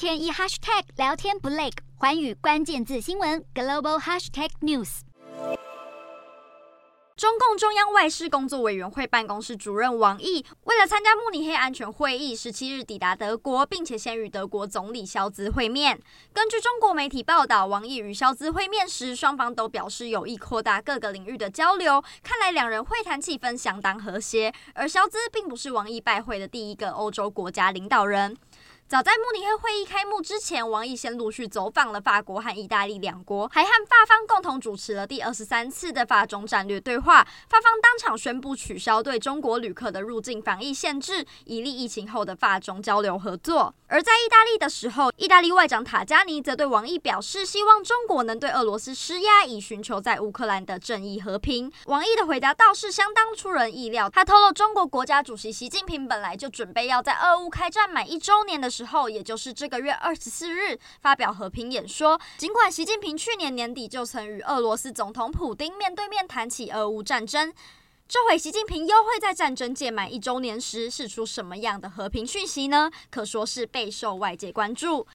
天一 hashtag 聊天不累，环宇关键字新闻 global hashtag news。中共中央外事工作委员会办公室主任王毅，为了参加慕尼黑安全会议，十七日抵达德国，并且先与德国总理肖兹会面。根据中国媒体报道，王毅与肖兹会面时，双方都表示有意扩大各个领域的交流。看来两人会谈气氛相当和谐。而肖兹并不是王毅拜会的第一个欧洲国家领导人。早在慕尼黑会议开幕之前，王毅先陆续走访了法国和意大利两国，还和法方共同主持了第二十三次的法中战略对话。法方当场宣布取消对中国旅客的入境防疫限制，以利疫情后的法中交流合作。而在意大利的时候，意大利外长塔加尼则对王毅表示，希望中国能对俄罗斯施压，以寻求在乌克兰的正义和平。王毅的回答倒是相当出人意料，他透露，中国国家主席习近平本来就准备要在俄乌开战满一周年的时之后，也就是这个月二十四日发表和平演说。尽管习近平去年年底就曾与俄罗斯总统普丁面对面谈起俄乌战争，这回习近平又会在战争届满一周年时释出什么样的和平讯息呢？可说是备受外界关注。